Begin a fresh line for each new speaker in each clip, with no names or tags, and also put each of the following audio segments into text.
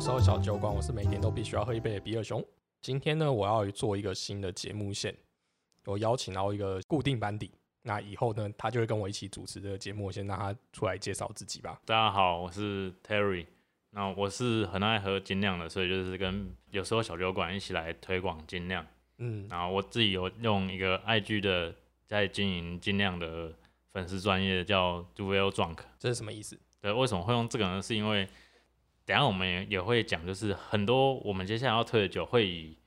有时候小酒馆，我是每天都必须要喝一杯的比尔熊。今天呢，我要做一个新的节目线，我邀请到一个固定班底。那以后呢，他就会跟我一起主持这个节目。我先让他出来介绍自己吧。
大家好，我是 Terry。那我是很爱喝精酿的，所以就是跟有时候小酒馆一起来推广精酿。嗯，然后我自己有用一个 IG 的在经营精酿的粉丝专业叫 Duvel Drunk，
这是什么意思？
对，为什么会用这个呢？是因为等下我们也也会讲，就是很多我们接下来要推的酒会以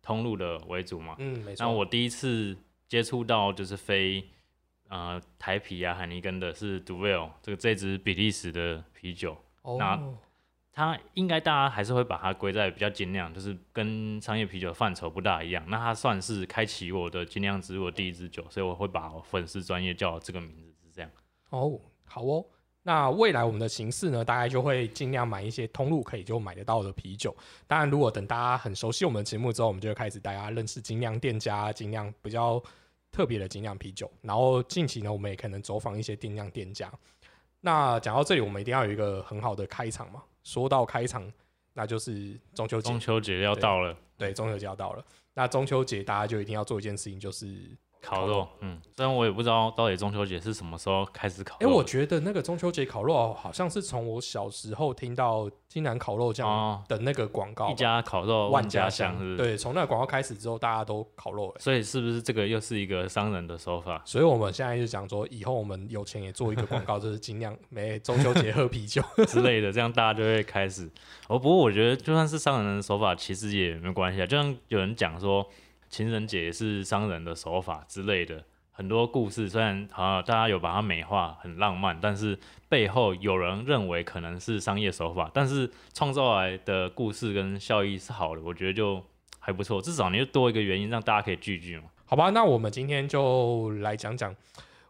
通路的为主嘛。
嗯，没错。
那我第一次接触到就是非呃台啤啊海尼根的是 Duvel 这个这支比利时的啤酒。
哦。
那它应该大家还是会把它归在比较精酿，就是跟商业啤酒范畴不大一样。那它算是开启我的精酿之路的第一支酒，所以我会把我粉丝专业叫这个名字是这样。
哦，好哦。那未来我们的形式呢，大概就会尽量买一些通路可以就买得到的啤酒。当然，如果等大家很熟悉我们的节目之后，我们就会开始大家认识精酿店家、精酿比较特别的精酿啤酒。然后近期呢，我们也可能走访一些精酿店家。那讲到这里，我们一定要有一个很好的开场嘛。说到开场，那就是中秋节。
中秋节要到了，
对，中秋节要到了。那中秋节大家就一定要做一件事情，就是。
烤肉，嗯，虽然我也不知道到底中秋节是什么时候开始烤。
哎，我觉得那个中秋节烤肉好像是从我小时候听到金南烤肉酱的那个广告，
一家烤肉万家香，是
对，从那个广告开始之后，大家都烤肉。
所以是不是这个又是一个商人的手法？
所以我们现在就讲说，以后我们有钱也做一个广告，就是尽量每中秋节喝啤酒
之类的，这样大家就会开始。哦，不过我觉得就算是商人的手法，其实也没关系啊。就像有人讲说。情人节是商人的手法之类的，很多故事虽然啊大家有把它美化，很浪漫，但是背后有人认为可能是商业手法，但是创造来的故事跟效益是好的，我觉得就还不错。至少你就多一个原因让大家可以聚聚嘛。
好吧，那我们今天就来讲讲。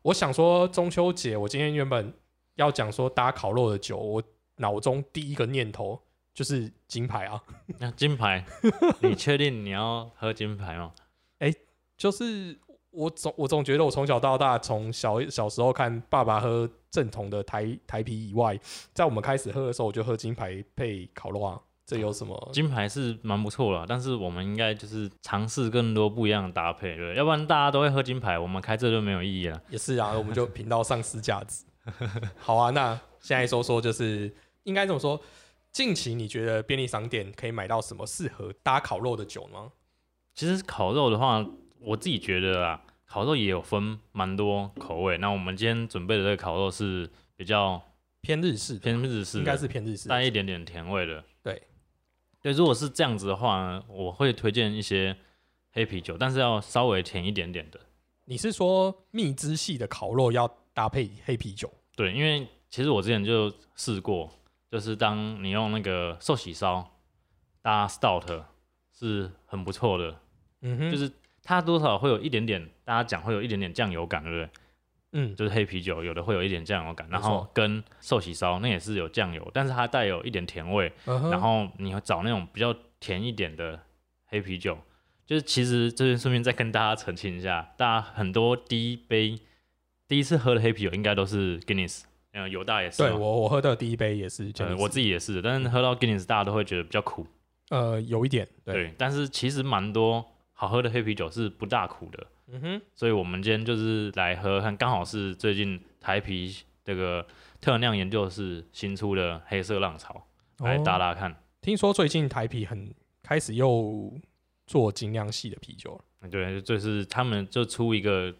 我想说中秋节，我今天原本要讲说大家烤肉的酒，我脑中第一个念头。就是金牌啊！
那 金牌，你确定你要喝金牌吗？
哎，就是我总我总觉得我从小到大，从小小时候看爸爸喝正统的台台啤以外，在我们开始喝的时候，我就喝金牌配烤肉啊。这有什么？
金牌是蛮不错的，但是我们应该就是尝试更多不一样的搭配，对，要不然大家都会喝金牌，我们开这就没有意义了。
也是啊，我们就频道丧失价值。好啊，那现在说说就是应该这么说。近期你觉得便利商店可以买到什么适合搭烤肉的酒吗？
其实烤肉的话，我自己觉得啊，烤肉也有分蛮多口味。那我们今天准备的这个烤肉是比较
偏日式，
偏日式，
应该是偏日式，
带一点点甜味的。
对，
对，如果是这样子的话呢，我会推荐一些黑啤酒，但是要稍微甜一点点的。
你是说蜜汁系的烤肉要搭配黑啤酒？
对，因为其实我之前就试过。就是当你用那个寿喜烧搭 stout 是很不错的，
嗯哼，
就是它多少会有一点点，大家讲会有一点点酱油感，对不对？
嗯，
就是黑啤酒有的会有一点酱油感，然后跟寿喜烧那也是有酱油，但是它带有一点甜味，然后你要找那种比较甜一点的黑啤酒，就是其实这边顺便再跟大家澄清一下，大家很多第一杯第一次喝的黑啤酒应该都是 Guinness。嗯，犹大也是。
对我，我喝的第一杯也是。
对，我自己也是。但是喝到 Guinness，大家都会觉得比较苦。
呃，有一点。
对。但是其实蛮多好喝的黑啤酒是不大苦的。
嗯哼。
所以我们今天就是来喝，看刚好是最近台啤这个特酿研究室新出的黑色浪潮，来打打看。
听说最近台啤很开始又做精酿系的啤酒
了。对，就是他们就出一个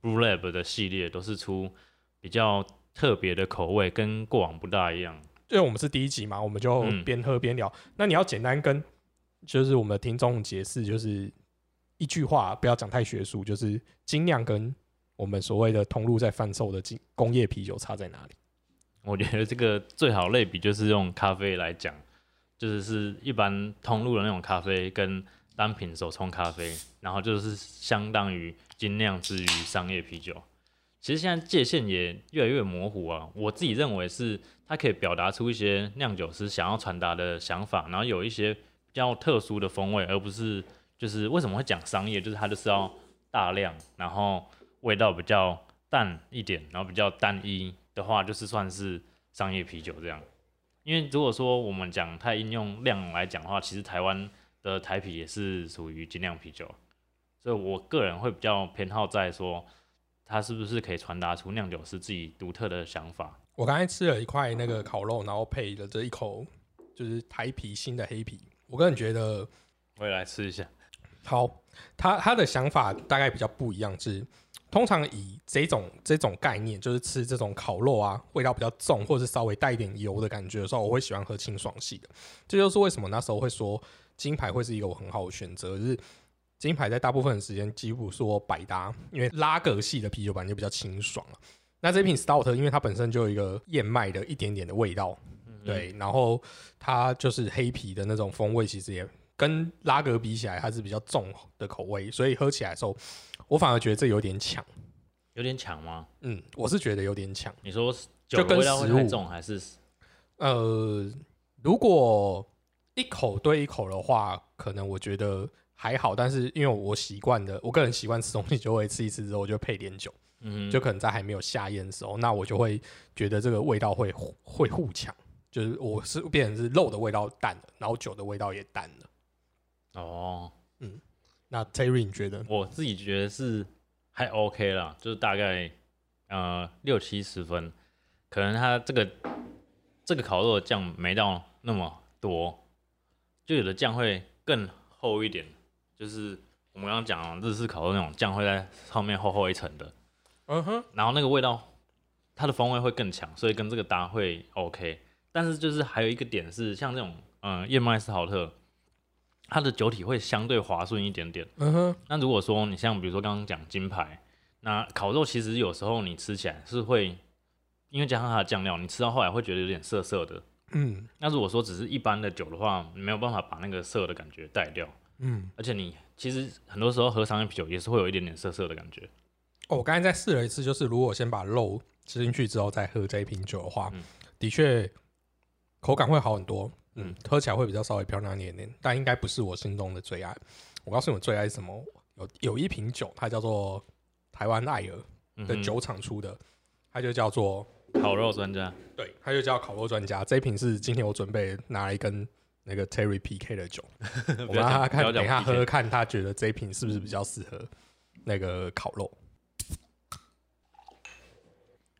Blue Lab 的系列，都是出比较。特别的口味跟过往不大一样，
因为我们是第一集嘛，我们就边喝边聊。那你要简单跟就是我们的听众解释，就是一句话，不要讲太学术，就是精酿跟我们所谓的通路在贩售的精工业啤酒差在哪里？
我觉得这个最好类比就是用咖啡来讲，就是是一般通路的那种咖啡跟单品手冲咖啡，然后就是相当于精酿之于商业啤酒。其实现在界限也越来越模糊啊，我自己认为是它可以表达出一些酿酒师想要传达的想法，然后有一些比较特殊的风味，而不是就是为什么会讲商业，就是它就是要大量，然后味道比较淡一点，然后比较单一的话，就是算是商业啤酒这样。因为如果说我们讲太应用量来讲的话，其实台湾的台啤也是属于精酿啤酒，所以我个人会比较偏好在说，它是不是可以传达出酿酒师自己独特的想法。
我刚才吃了一块那个烤肉，然后配了这一口就是台啤新的黑啤，我个人觉得
我也来吃一下。
好，他他的想法大概比较不一样，是通常以这种这种概念，就是吃这种烤肉啊，味道比较重，或者是稍微带一点油的感觉的时候，我会喜欢喝清爽系的。这就是为什么那时候会说金牌会是一个我很好的选择，就是金牌在大部分的时间几乎是我百搭，因为拉格系的啤酒版就比较清爽了。那这瓶 Stout 因为它本身就有一个燕麦的一点点的味道，对，然后它就是黑啤的那种风味，其实也跟拉格比起来，它是比较重的口味，所以喝起来的时候，我反而觉得这有点抢。
有点抢吗？
嗯，我是觉得有点抢。
你说
就跟食物
太重，还是
呃，如果一口对一口的话，可能我觉得还好，但是因为我习惯的，我个人习惯吃东西就会吃一吃之后就配点酒，
嗯
就可能在还没有下咽的时候，那我就会觉得这个味道会会互抢，就是我是变成是肉的味道淡了，然后酒的味道也淡了。
哦，嗯
那 Terry 你觉得？
我自己觉得是还 OK 啦，就是大概呃六七十分，可能它这个这个烤肉的酱没到那么多，就有的酱会更厚一点，就是我们刚刚讲的日式烤肉那种酱会在上面厚厚一层的，
嗯哼，
然后那个味道它的风味会更强，所以跟这个搭会 OK。但是就是还有一个点是，像这种嗯燕麦斯豪特，它的酒体会相对滑顺一点点。
嗯哼，
那如果说你像比如说刚刚讲金牌，那烤肉其实有时候你吃起来是会，因为加上它的酱料，你吃到后来会觉得有点涩涩的。
嗯
那如果说只是一般的酒的话，没有办法把那个涩的感觉带掉，
嗯。
而且你其实很多时候喝商业啤酒也是会有一点点涩涩的感觉。
哦，我刚才再试了一次，就是如果先把肉吃进去之后再喝这一瓶酒的话，
嗯
的确口感会好很多，嗯，喝起来会比较稍微漂亮一点点，但应该不是我心中的最爱。我告诉你，我最爱是什么？有有一瓶酒，它叫做台湾爱尔的酒厂出的，它就叫做
烤肉专家，
对，它就叫烤肉专家。这一瓶是今天我准备拿来跟那个 Terry PK 的酒，我
不要
让他看，等一下喝喝看，他觉得这一瓶是不是比较适合那个烤肉。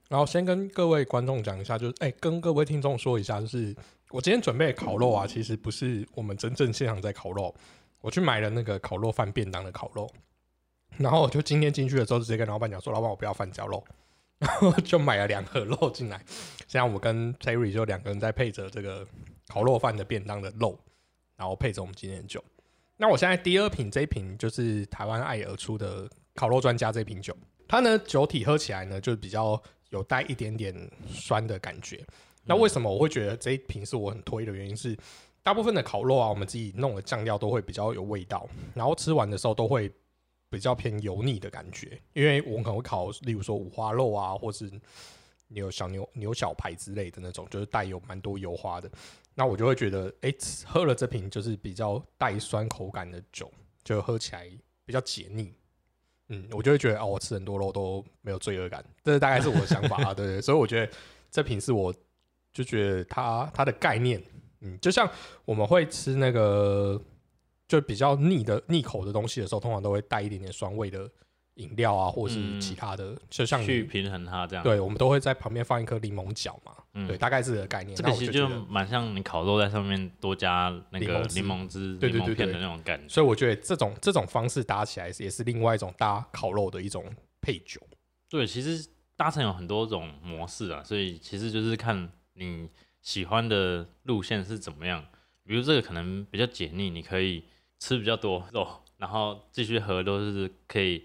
然后先跟各位观众讲一下，就是哎、跟各位听众说一下，就是我今天准备的烤肉啊，其实不是我们真正现场在烤肉，我去买了那个烤肉饭便当的烤肉，然后我就今天进去的时候直接跟老板讲说，老板我不要饭焦肉，然后就买了两盒肉进来，现在我跟 Terry 就两个人在配着这个烤肉饭的便当的肉，然后配着我们今天的酒。那我现在第二瓶这一瓶就是台湾爱尔出的烤肉专家这瓶酒，它呢酒体喝起来呢就比较有带一点点酸的感觉。那为什么我会觉得这一瓶是我很推的原因是，大部分的烤肉啊，我们自己弄的酱料都会比较有味道，然后吃完的时候都会比较偏油腻的感觉，因为我们可能会烤，例如说五花肉啊，或是牛小牛牛小排之类的那种，就是带有蛮多油花的。那我就会觉得，哎、喝了这瓶就是比较带酸口感的酒，就喝起来比较解腻。嗯，我就会觉得，哦，我吃很多肉都没有罪恶感，这大概是我的想法啊，对 对。所以我觉得这瓶是我就觉得它它的概念，嗯，就像我们会吃那个就比较腻的腻口的东西的时候，通常都会带一点点酸味的饮料啊，或是
嗯
其他的，就像
去平衡它这样。
对，我们都会在旁边放一颗柠檬角嘛，
嗯
对，大概是这个概念。
这个其实就蛮像你烤肉在上面多加那个
柠檬汁
柠檬片的那种感觉。
所以我觉得这种这种方式搭起来也是另外一种搭烤肉的一种配酒。
对，其实搭成有很多种模式啊，所以其实就是看你喜欢的路线是怎么样。比如这个可能比较解腻，你可以吃比较多肉，然后继续喝都是可以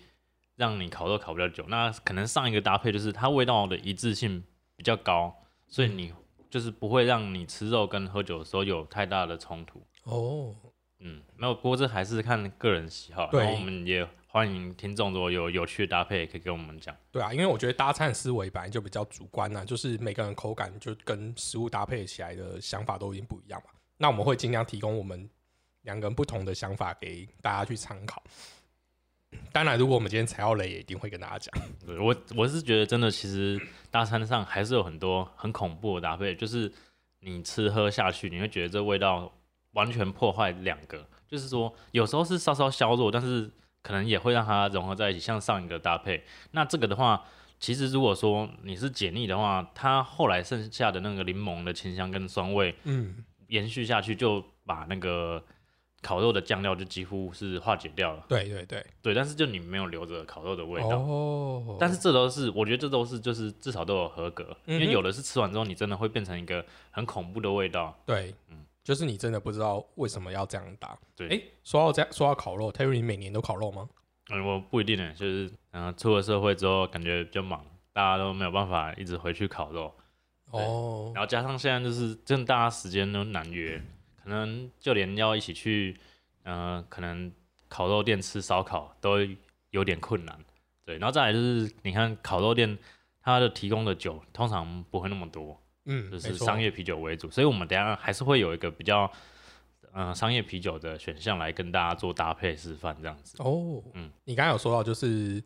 让你烤肉烤比较久。那可能上一个搭配就是它味道的一致性比较高，所以你就是不会让你吃肉跟喝酒的时候有太大的冲突。
哦，
嗯，没有，不过这还是看个人喜好。
对
然后我们也欢迎听众如果有有趣的搭配，也可以跟我们讲。
对啊，因为我觉得搭餐思维本来就比较主观呐、就是每个人口感就跟食物搭配起来的想法都已经不一样嘛。那我们会尽量提供我们两个人不同的想法给大家去参考。当然，如果我们今天踩到雷，也一定会跟大家讲。
对我我是觉得真的，其实大餐上还是有很多很恐怖的搭配，就是你吃喝下去，你会觉得这味道完全破坏两个，就是说有时候是稍稍削弱，但是可能也会让它融合在一起，像上一个搭配。那这个的话，其实如果说你是解腻的话，它后来剩下的那个柠檬的清香跟酸味
嗯，
延续下去，就把那个烤肉的酱料就几乎是化解掉了。
对对对，
对，但是就你没有留着烤肉的味道。
哦，
但是这都是，我觉得这都是就是至少都有合格，因为有的是吃完之后你真的会变成一个很恐怖的味道。
对，
嗯
就是你真的不知道为什么要这样打。
对
哎，说到这样，说到烤肉，Terry，你每年都烤肉吗？
嗯，我不一定呢，就是嗯、呃出了社会之后感觉比较忙，大家都没有办法一直回去烤肉，
哦，
然后加上现在就是真的大家时间都难约，可能就连要一起去，呃，可能烤肉店吃烧烤都有点困难。对，然后再来就是你看烤肉店它的提供的酒通常不会那么多，
嗯，
就是商业啤酒为主，所以我们等下还是会有一个比较，嗯、商业啤酒的选项来跟大家做搭配示范这样子。
哦，
嗯
你刚刚有说到，就是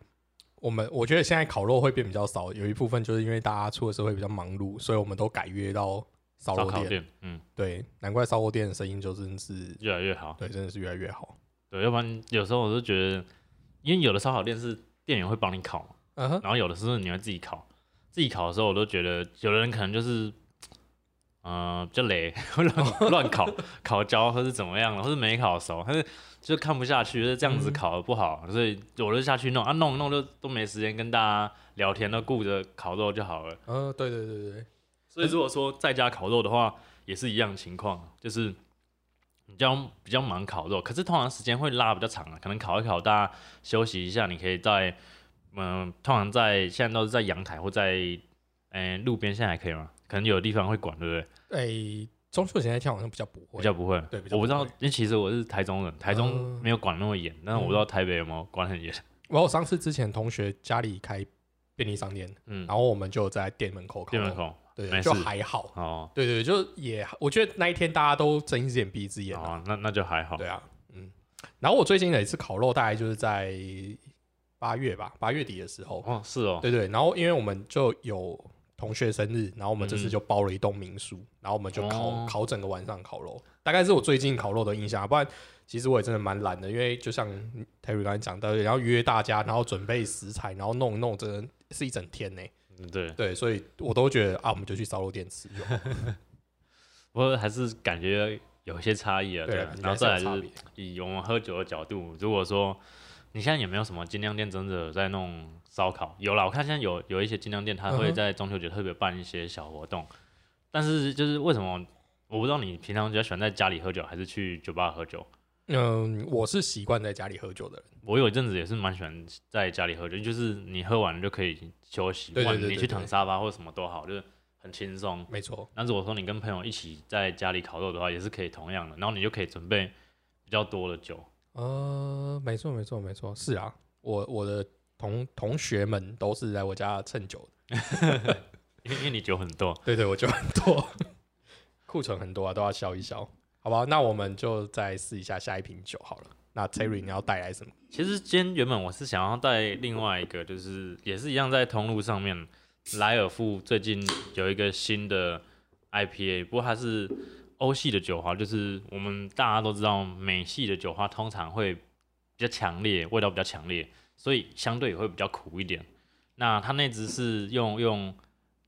我们我觉得现在烤肉会变比较少，有一部分就是因为大家出的时候会比较忙碌，所以我们都改约到烧
烤店，嗯，
对，难怪烧肉店的生意就真的是，
越来越好。
对，真的是越来越好。
对，要不然有时候我就觉得，因为有的烧烤店是店员会帮你烤嘛，
嗯哼，
然后有的时候你会自己烤。自己烤的时候，我都觉得有的人可能就是，呃，比较累，会 乱 乱烤，烤焦或是怎么样的，或是没烤熟，但是就看不下去，就是这样子
嗯
烤的不好，所以我就下去弄啊，弄弄就都没时间跟大家聊天，都顾着烤肉就好了。
嗯，对对对，
所以如果说在家烤肉的话，也是一样情况，就是比较比较忙烤肉，可是通常时间会拉比较长啊，可能烤一烤，大家休息一下，你可以在嗯、通常在现在都是在阳台或在嗯、路边，现在还可以吗？可能有的地方会管，对不对？
哎，中秋节那天好像比较不会，
比较不会，
对
我不知道，因为其实我是台中人，台中
嗯
没有管那么严，但是我不知道台北有没有管很严。
我有上次之前同学家里开便利商店，
嗯，
然后我们就在店门口烤肉，
店门口
对对，就还好。
哦
对对，就也，我觉得那一天大家都睁一只眼闭一只眼啊。
哦，那那就还好。
对啊，嗯。然后我最近的一次烤肉大概就是在八月吧，八月底的时候。
哦，是哦，
对对，然后因为我们就有同学生日，然后我们这次
嗯
就包了一栋民宿，然后我们就烤、
哦
烤整个晚上烤肉，大概是我最近烤肉的印象啊。不然其实我也真的蛮懒的，因为就像 Terry 刚才讲到，然后约大家，然后准备食材，然后弄一弄，真的是一整天呢。
嗯对，
对，所以我都觉得啊，我们就去烧肉店吃就好。
不过还是感觉有一些差异啊。
对啊，
然后再来就是以我们喝酒的角度，如果说你现在有没有什么精酿店真的在弄烧烤？有啦，我看现在有有一些精酿店，它
嗯哼
会在中秋节特别办一些小活动。但是就是为什么我不知道你平常比较喜欢在家里喝酒，还是去酒吧喝酒？
嗯，我是习惯在家里喝酒的人。
我有一阵子也是蛮喜欢在家里喝酒，就是你喝完就可以休息，你去躺沙发或者什么都好，就是很轻松。
没错，
那如果说你跟朋友一起在家里烤肉的话，也是可以同样的，然后你就可以准备比较多的酒。
呃，没错，没错，没错，是啊，我我的同同学们都是来我家蹭酒的。
因为因为你酒很多，
对对，我酒很多，库存很多啊，都要消一消，好吧？那我们就再试一下下一瓶酒好了。那 Terry 你要带来什么？
其实今天原本我是想要带另外一个，就是也是一样在通路上面，莱尔富最近有一个新的 IPA，不过它是欧系的酒花，就是我们大家都知道美系的酒花通常会比较强烈，味道比较强烈，所以相对也会比较苦一点。那它那只是用用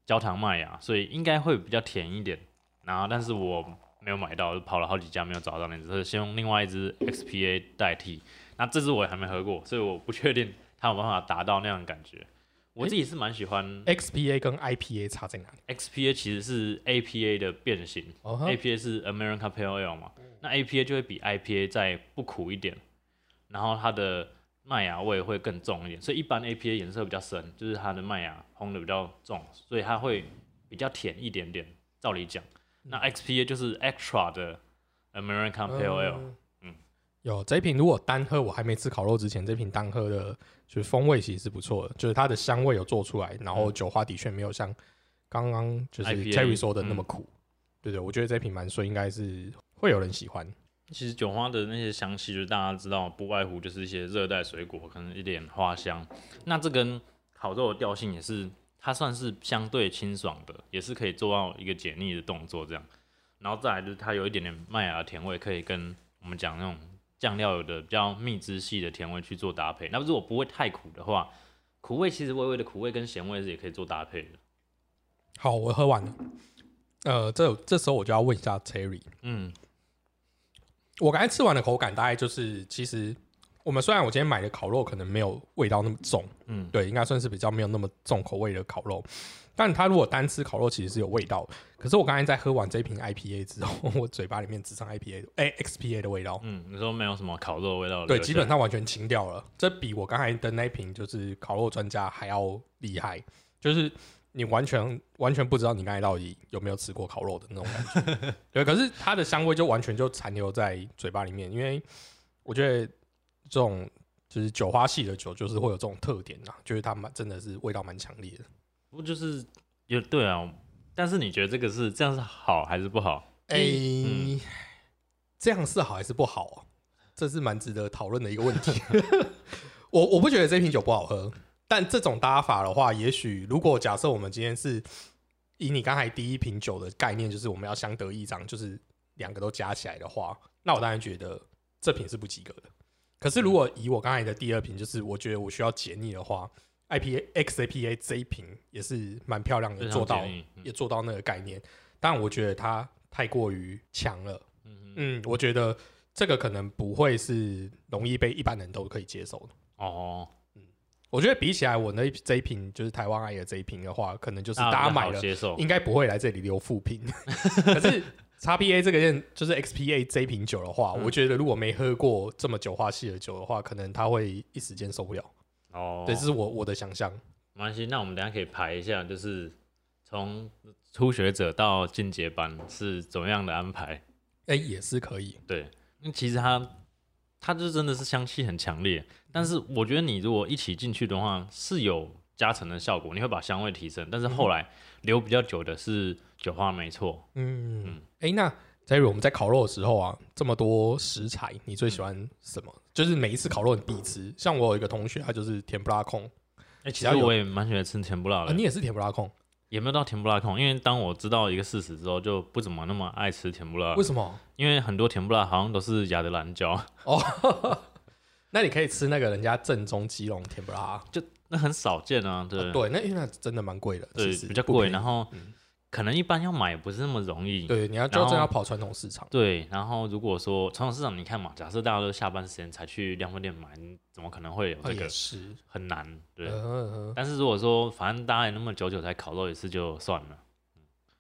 焦糖麦芽，所以应该会比较甜一点。然后，但是我没有买到，就跑了好几家没有找到那只，所以先用另外一只 XPA 代替。那这支我也还没喝过，所以我不确定它有办法达到那样的感觉。我自己是蛮喜欢
XPA 跟 IPA 差在哪里
？XPA，其实是 APA 的变形、
哦哈
a p a 是 American Pale Ale 嘛，那 APA 就会比 IPA 再不苦一点，然后它的麦芽味会更重一点，所以一般 APA 颜色比较深，就是它的麦芽烘的比较重，所以它会比较甜一点点。照理讲，那 XPA 就是 extra 的 American Pale Ale，、
嗯
嗯
有这一瓶如果单喝，我还没吃烤肉之前，这瓶单喝的，就是风味其实是不错的，就是它的香味有做出来，然后酒花的确没有像刚刚就是 Terry 说的那么
嗯
苦。对对，我觉得这瓶蛮顺，应该是会有人喜欢。
其实酒花的那些香气，就是大家知道，不外乎就是一些热带水果，可能一点花香。那这跟烤肉的调性也是它算是相对清爽的，也是可以做到一个解腻的动作这样。然后再来就是它有一点点麦芽的甜味，可以跟我们讲那种酱料有的比较蜜汁系的甜味去做搭配。那如果不会太苦的话，苦味其实微微的苦味跟咸味是也可以做搭配的。
好，我喝完了。呃，这这时候我就要问一下 Terry，
嗯，
我刚才吃完的口感大概就是，其实我们虽然我今天买的烤肉可能没有味道那么重，
嗯
对，应该算是比较没有那么重口味的烤肉，但它如果单吃烤肉其实是有味道。可是我刚才在喝完这瓶 IPA 之后，我嘴巴里面只剩 IPA 的哎、XPA 的味道，
嗯，你说没有什么烤肉的味道
对，基本上完全清掉了。这比我刚才的那瓶就是烤肉专家还要厉害，就是你完全完全不知道你刚才到底有没有吃过烤肉的那种感觉。对，可是它的香味就完全就残留在嘴巴里面，因为我觉得这种就是酒花系的酒，就是会有这种特点啊，就是它蛮真的是味道蛮强烈的。
不就是有对啊？但是你觉得这个是这样是好还是不好？
哎、
嗯
这样是好还是不好啊？这是蛮值得讨论的一个问题。我我不觉得这瓶酒不好喝，但这种搭法的话，也许如果假设我们今天是以你刚才第一瓶酒的概念，就是我们要相得益彰，就是两个都加起来的话，那我当然觉得这瓶是不及格的。可是如果以我刚才的第二瓶，就是我觉得我需要解腻的话，IPA XAPA 这一瓶也是蛮漂亮的，做到
嗯
也做到那个概念。但我觉得它太过于强了。
嗯嗯
嗯，我觉得这个可能不会是容易被一般人都可以接受的。
哦，嗯
我觉得比起来，我那一这一瓶就是台湾爱的这一瓶的话，可能就是大家买了
好接受，
应该不会来这里留副品。可是 XPA 这个件就是 XPA 这瓶酒的话，
嗯
我觉得如果没喝过这么酒花系的酒的话，可能他会一时间受不了。
哦，
对，这是我我的想象。
没关系，那我们等一下可以排一下，就是从初学者到进阶班是怎么样的安排？
哎、也是可以。
对，因为其实它它就真的是香气很强烈，但是我觉得你如果一起进去的话是有加成的效果，你会把香味提升，但是后来留比较久的是酒花，没错。
嗯
嗯，
哎、那 Terry，我们在烤肉的时候啊，这么多食材，你最喜欢什么？就是每一次烤肉你必吃。像我有一个同学，他就是甜不拉控
哎、其实我也蛮喜欢吃甜不辣
啊，
的，
你也是甜不辣控，
也没有到甜不辣控，因为当我知道一个事实之后，就不怎么那么爱吃甜不辣
为，什么？
因为很多甜不辣好像都是亚的蓝椒，
哦，那你可以吃那个人家正宗基隆甜不辣，就
那很少见啊，对、
哦对，那因为那真的蛮贵的，
对比较贵，然后
嗯
可能一般要买也不是那么容易，
对，你要就真的要跑传统市场，
对，然后如果说传统市场，你看嘛，假设大家都下班时间才去量贩店买，你怎么可能会有
啊
这个？
是，
很难，对。
嗯嗯嗯
但是如果说反正大家也那么久久才烤肉一次，就算了，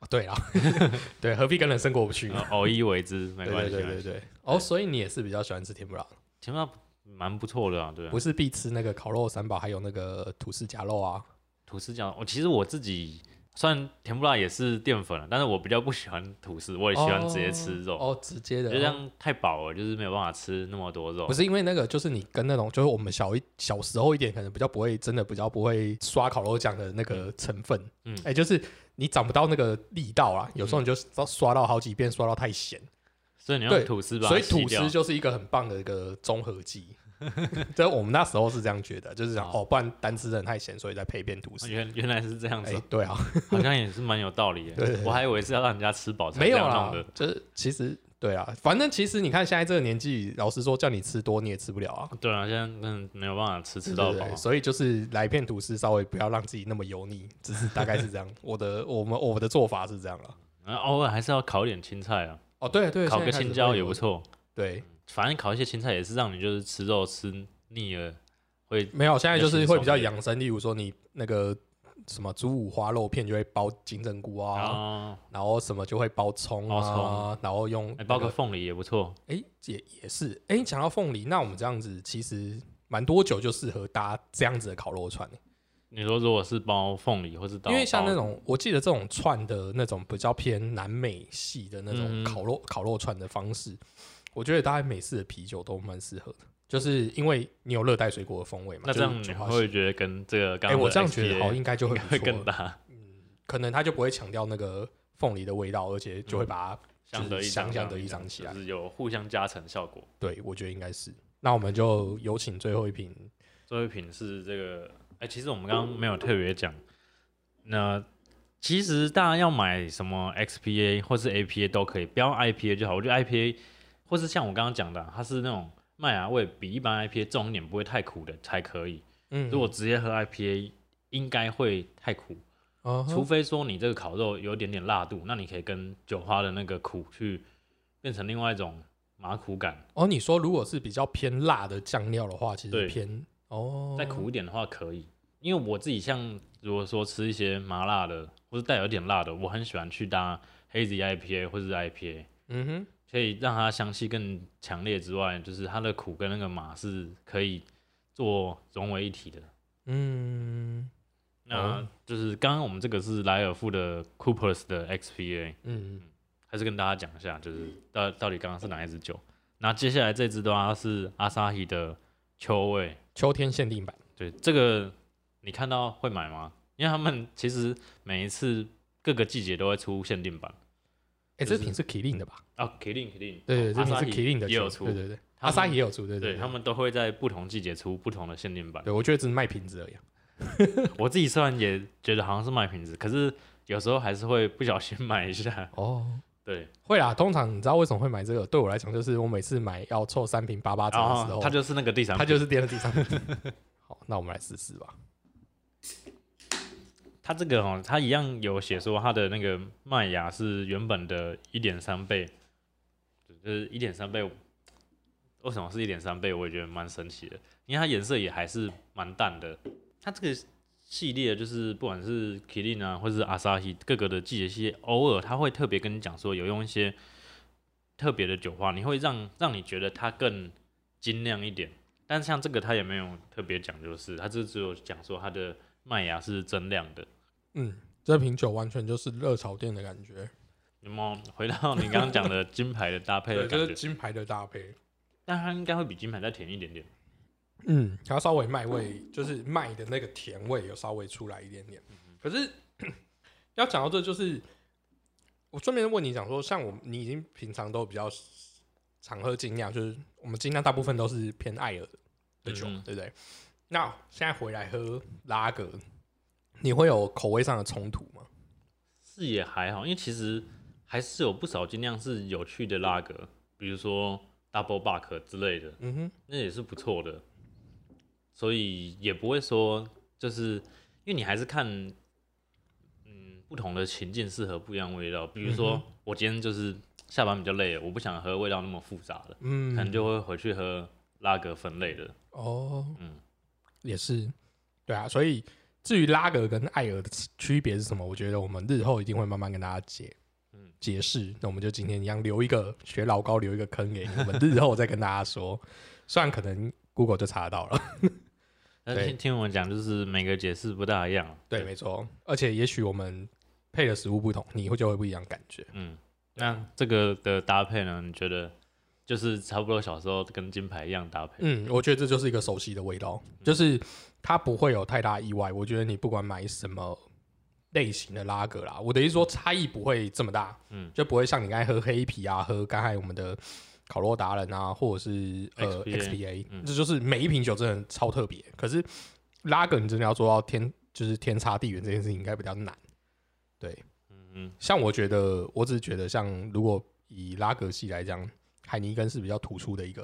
对啦，对，何必跟人生过不去呢？
呃偶一为之没
对
关系。
对对对对，哦，所以你也是比较喜欢吃甜不辣，
甜不辣蛮不错的啊，对啊
不。是必吃那个烤肉三宝，还有那个吐司夹肉啊。
吐司夹，我其实我自己虽然甜不辣也是淀粉了，但是我比较不喜欢吐司，我也喜欢直接吃肉，
哦，直接的，
就这样太饱了，就是没有办法吃那么多肉。
不是因为那个，就是你跟那种，就是我们小一小时候一点，可能比较不会，真的比较不会刷烤肉酱的那个成分。
嗯
哎、就是你找不到那个力道啊，有时候你就刷刷到好几遍，刷到太咸，
所以你
对
用吐司吧
所以吐司就是一个很棒的一个综合剂。这我们那时候是这样觉得，就是讲
哦
哦，不然单吃的太咸，所以再配一片吐司。
原原来是这样
哎、
子，
对啊，
好像也是蛮有道理的。
对
我还以为是要让人家吃饱才
没有啦就是其实对啊，反正其实你看现在这个年纪，老实说叫你吃多你也吃不了啊。
对啊，现在嗯没有办法吃吃到饱
所以就是来一片吐司，稍微不要让自己那么油腻，只是大概是这样。我的我们我的做法是这样了。
然后偶尔还是要烤一点青菜啊，
哦，对对，
烤个青椒也不。错。
对，
反正烤一些青菜也是让你就是吃肉吃腻了，会
没有，现在就是会比较养生。例如说，你那个什么猪五花肉片就会包金针菇啊，
啊，
然后什么就会包葱
包
啊，然后用
哎包
那个
个凤梨也不错。
哎也也是哎，讲到凤梨，那我们这样子其实蛮多久就适合搭这样子的烤肉串欸
你说如果是包凤梨或是包
因为像那种，我记得这种串的那种比较偏南美系的那种
嗯
烤肉、烤肉串的方式，我觉得大概美式的啤酒都蛮适合的，就是因为你有热带水果的风味嘛。
那这样你会觉得跟这个刚
哎、
刚的
我这样觉得好，应该就会
会更大，
可能它就不会强调那个凤梨的味道，而且就会把它，
相得益彰，
相得益彰起来
就是有互相加成效果。
对我觉得应该是。那我们就有请最后一瓶，
最后一瓶是这个，哎、其实我们刚刚没有特别讲，那其实大家要买什么 XPA 或是 APA 都可以，不要 IPA 就好。我觉得 IPA 或是像我刚刚讲的，它是那种麦芽味比一般 IPA 重一点，不会太苦的才可以。
嗯，
如果直接喝 IPA，应该会太苦。
哦
除非说你这个烤肉有点点辣度，那你可以跟酒花的那个苦去变成另外一种麻苦感。
哦，你说如果是比较偏辣的酱料的话，其实
对
偏哦，
再苦一点的话可以，因为我自己像如果说吃一些麻辣的或是带有一点辣的，我很喜欢去搭黑子 IPA 或者是 IPA，
嗯哼，
可以让它香气更强烈之外，就是它的苦跟那个麻是可以做融为一体的。
嗯
那
哦
就是刚刚我们这个是莱尔富的 Coopers 的 XPA，
嗯
还是跟大家讲一下，就是到到底刚刚是哪一支酒。那接下来这支的话是阿萨希的秋味，
秋天限定版，
对这个你看到会买吗？因为他们其实每一次各个季节都会出限定版。
哎，
就是
这瓶是 Killing 的吧？
哦 k i l i n k i l i n
对对，这瓶是 Killing 的
也有出，
对对对，阿萨也有出，对对
对他们都会在不同季节出不同的限定版。
对我觉得只是卖瓶子而已啊。
我自己虽然也觉得好像是卖瓶子，可是有时候还是会不小心买一下。
哦，
对，
会啦，通常你知道为什么会买这个？对我来讲，就是我每次买要凑三瓶八八折的时候，
后它就是那个第三
它就是跌了第三。好，那我们来试试吧。
它这个哦，它一样有写说它的那个麦芽是原本的一点三倍，就是一点三倍。为什么是一点三倍？我也觉得蛮神奇的，因为它颜色也还是蛮淡的。它这个系列就是不管是 Kilin 啊，或是 Asahi 各个的季节系列，偶尔它会特别跟你讲说有用一些特别的酒花，你会让让你觉得它更精酿一点。但是像这个它也没有特别讲究，是它就只有讲说它的麦芽是增量的。
嗯，这瓶酒完全就是热炒店的感觉，
有没有回到你刚刚讲的金牌的搭配的
对，就？是金牌的搭配。
但它应该会比金牌再甜一点点。
嗯，它稍微麦味，就是麦的那个甜味有稍微出来一点点。可是 要讲到这，就是我顺便问你讲说，像我你已经平常都比较常喝精酿，就是我们精酿大部分都是偏艾尔的酒，对不对？那现在回来喝拉格，你会有口味上的冲突吗？
是也还好，因为其实还是有不少精酿是有趣的拉格，比如说 Double Buck 之类的，
嗯哼，
那也是不错的。所以也不会说，就是因为你还是看，嗯，不同的情境适合不一样味道。比如说，
嗯
我今天就是下班比较累了，我不想喝味道那么复杂的，
嗯，
可能就会回去喝拉格分类的。
哦，
嗯，
也是，对啊，所以至于拉格跟艾尔的区别是什么，我觉得我们日后一定会慢慢跟大家解，
嗯
解释。那我们就今天一样留一个学老高留一个坑给你，我们日后再跟大家说。虽然可能 Google 就查得到了，对
但听听我讲，就是每个解释不大一样。
对，没错。而且也许我们配的食物不同，你会就会不一样感觉。
嗯，那这个的搭配呢？你觉得就是差不多小时候跟金牌一样搭配？
嗯，我觉得这就是一个熟悉的味道，就是它不会有太大意外。我觉得你不管买什么类型的拉格啦，我的意思说差异不会这么大，
嗯
就不会像你刚才喝黑啤啊，喝刚才我们的烤肉达人啊，或者是呃
XPA
这就是每一瓶酒真的超特别。可是拉格你真的要做到天就是天差地远这件事情，应该比较难。对，
嗯嗯，
像我觉得，我只是觉得，像如果以拉格系来讲，海尼根是比较突出的一个，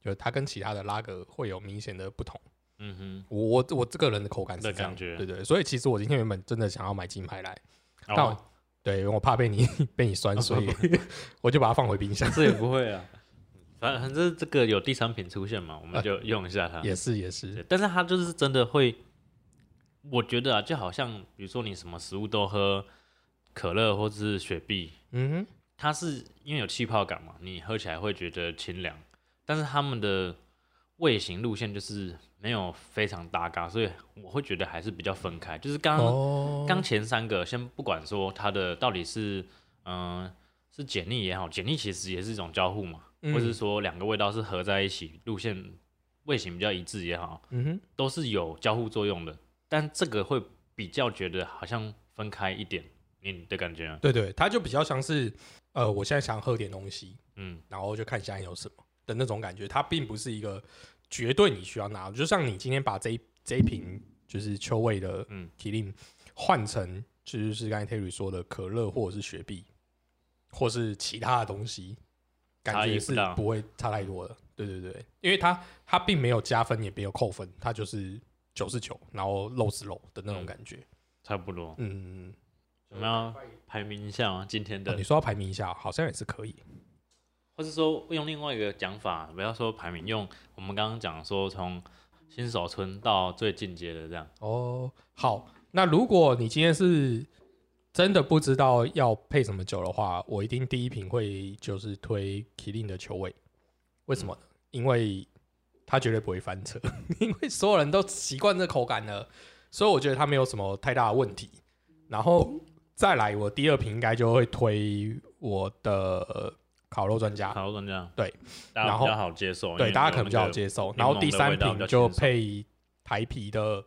就是它跟其他的拉格会有明显的不同。
嗯哼，
我我我这个人的口感是这样
的感觉
对对，所以其实我今天原本真的想要买金牌来，但对，因为我怕被你被你酸，所以我就把它放回冰箱。
这也不会啊。反反正这个有第三品出现嘛，我们就用一下它。
也是也是，
但是它就是真的会，我觉得啊，就好像比如说你什么食物都喝可乐或者是雪碧，
嗯哼，
它是因为有气泡感嘛，你喝起来会觉得清凉，但是他们的味型路线就是没有非常搭嘎，所以我会觉得还是比较分开。就是刚刚前三个，先不管说它的到底是嗯、是碱腻也好，碱腻其实也是一种交互嘛，
嗯
或是说两个味道是合在一起，路线味型比较一致也好，
嗯哼，
都是有交互作用的。但这个会比较觉得好像分开一点，你的感觉呢？
对对，它就比较像是呃，我现在想喝点东西，
嗯
然后就看现在有什么的那种感觉，它并不是一个绝对你需要拿，就像你今天把这一这一瓶就是秋味的
嗯
提令换成就是刚才 Terry 说的可乐或者是雪碧，或是其他的东西，感觉是
不
会差太多的。对对对，因为它它并没有加分，也没有扣分，它就是九十九，然后肉是肉的那种
嗯
感觉。
差不多。
嗯，
我们要排名一下吗？今天的，
哦你说要排名一下，好像也是可以。
或是说用另外一个讲法，不要说排名，用我们刚刚讲说从新手村到最进阶的这样。
哦，好，那如果你今天是真的不知道要配什么酒的话，我一定第一瓶会就是推 Killing 的球味。为什么呢？因为他绝对不会翻车，因为所有人都习惯这口感了，所以我觉得它没有什么太大的问题。然后再来，我第二瓶应该就会推我的烤肉专家，
烤肉专家，
对，然后
比较好接受，
对大家可能比较好接受。然后第三瓶就配台啤的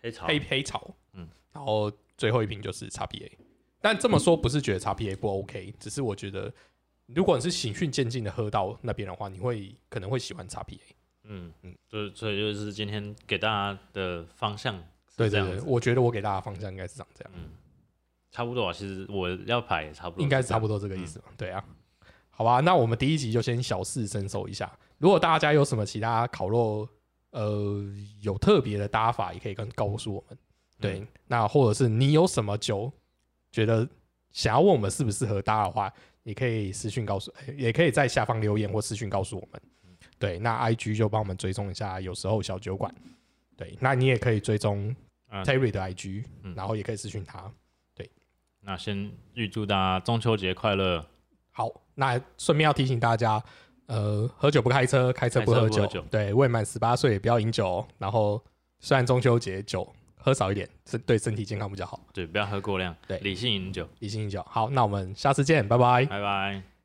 黑草，
黑黑草，嗯。
嗯，
然后最后一瓶就是叉 P A。但这么说不是觉得叉 P A 不 OK，只是我觉得如果你是循序渐进的喝到那边的话，你会可能会喜欢叉 P A。
嗯
嗯。
嗯，就是所以就是今天给大家的方向
对对对，
是这样子，
我觉得我给大家方向应该是长这样，嗯。
差不多啊。其实我要排也差不多，
应该是差不多这个意思嘛。对啊，好吧，那我们第一集就先小试身手一下。如果大家有什么其他烤肉呃有特别的搭法，也可以跟告诉我们。对，那或者是你有什么酒，觉得想要问我们适不适合搭的话，也可以私讯告诉，也可以在下方留言或私讯告诉我们。对，那 IG 就帮我们追踪一下，有时候小酒馆。对，那你也可以追踪
嗯
Terry 的 IG，、
嗯
然后也可以私讯他。
对那先预祝大家中秋节快乐，
好，那顺便要提醒大家，呃，喝酒不开车，
开车不喝酒。
对，未满十八岁也不要饮酒。然后，虽然中秋节酒喝少一点，是对身体健康比较好。
对，不要喝过量，
对
理性饮酒，
理性饮酒。好，那我们下次见，拜拜。
拜拜。